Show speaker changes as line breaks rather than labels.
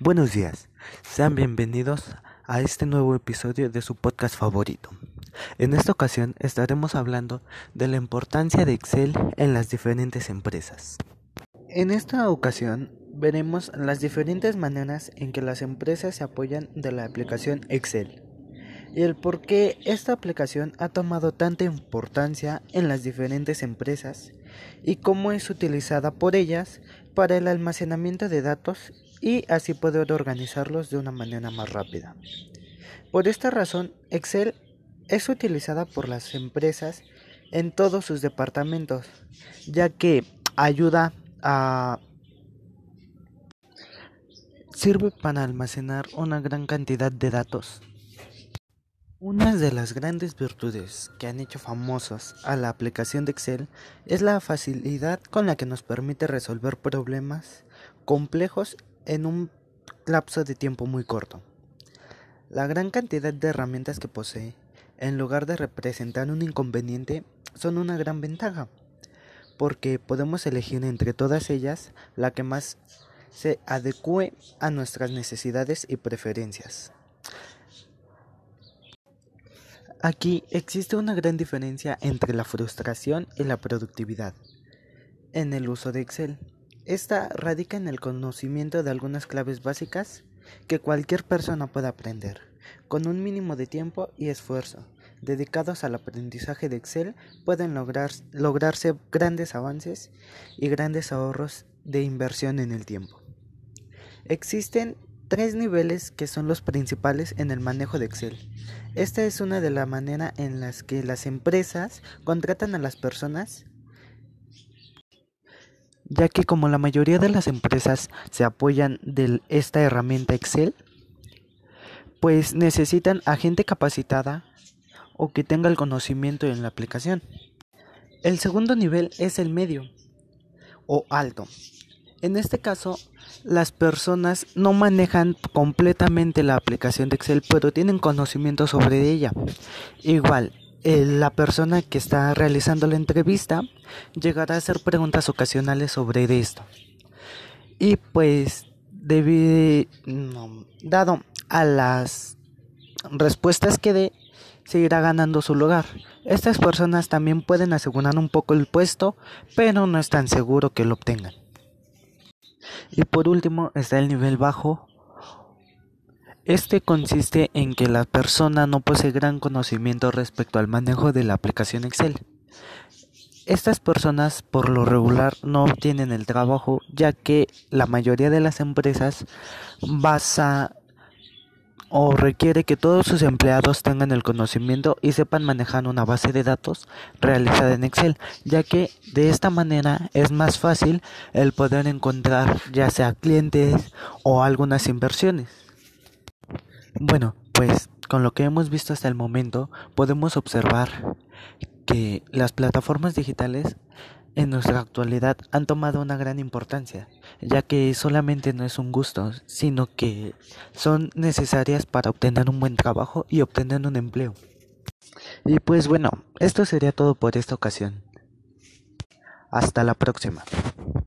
Buenos días, sean bienvenidos a este nuevo episodio de su podcast favorito. En esta ocasión estaremos hablando de la importancia de Excel en las diferentes empresas. En esta ocasión veremos las diferentes maneras en que las empresas se apoyan de la aplicación Excel y el por qué esta aplicación ha tomado tanta importancia en las diferentes empresas y cómo es utilizada por ellas para el almacenamiento de datos y así poder organizarlos de una manera más rápida. Por esta razón, Excel es utilizada por las empresas en todos sus departamentos, ya que ayuda a sirve para almacenar una gran cantidad de datos. Una de las grandes virtudes que han hecho famosos a la aplicación de Excel es la facilidad con la que nos permite resolver problemas complejos en un lapso de tiempo muy corto. La gran cantidad de herramientas que posee, en lugar de representar un inconveniente, son una gran ventaja, porque podemos elegir entre todas ellas la que más se adecue a nuestras necesidades y preferencias. Aquí existe una gran diferencia entre la frustración y la productividad en el uso de Excel. Esta radica en el conocimiento de algunas claves básicas que cualquier persona puede aprender, con un mínimo de tiempo y esfuerzo. Dedicados al aprendizaje de Excel pueden lograr, lograrse grandes avances y grandes ahorros de inversión en el tiempo. Existen tres niveles que son los principales en el manejo de Excel. Esta es una de las maneras en las que las empresas contratan a las personas ya que como la mayoría de las empresas se apoyan de esta herramienta Excel, pues necesitan a gente capacitada o que tenga el conocimiento en la aplicación. El segundo nivel es el medio o alto. En este caso, las personas no manejan completamente la aplicación de Excel, pero tienen conocimiento sobre ella. Igual, la persona que está realizando la entrevista llegará a hacer preguntas ocasionales sobre esto. Y pues, dado a las respuestas que dé, seguirá ganando su lugar. Estas personas también pueden asegurar un poco el puesto, pero no es tan seguro que lo obtengan. Y por último está el nivel bajo este consiste en que la persona no posee gran conocimiento respecto al manejo de la aplicación Excel. Estas personas por lo regular no obtienen el trabajo ya que la mayoría de las empresas basa o requiere que todos sus empleados tengan el conocimiento y sepan manejar una base de datos realizada en Excel, ya que de esta manera es más fácil el poder encontrar ya sea clientes o algunas inversiones. Bueno, pues con lo que hemos visto hasta el momento podemos observar que las plataformas digitales en nuestra actualidad han tomado una gran importancia, ya que solamente no es un gusto, sino que son necesarias para obtener un buen trabajo y obtener un empleo. Y pues bueno, esto sería todo por esta ocasión. Hasta la próxima.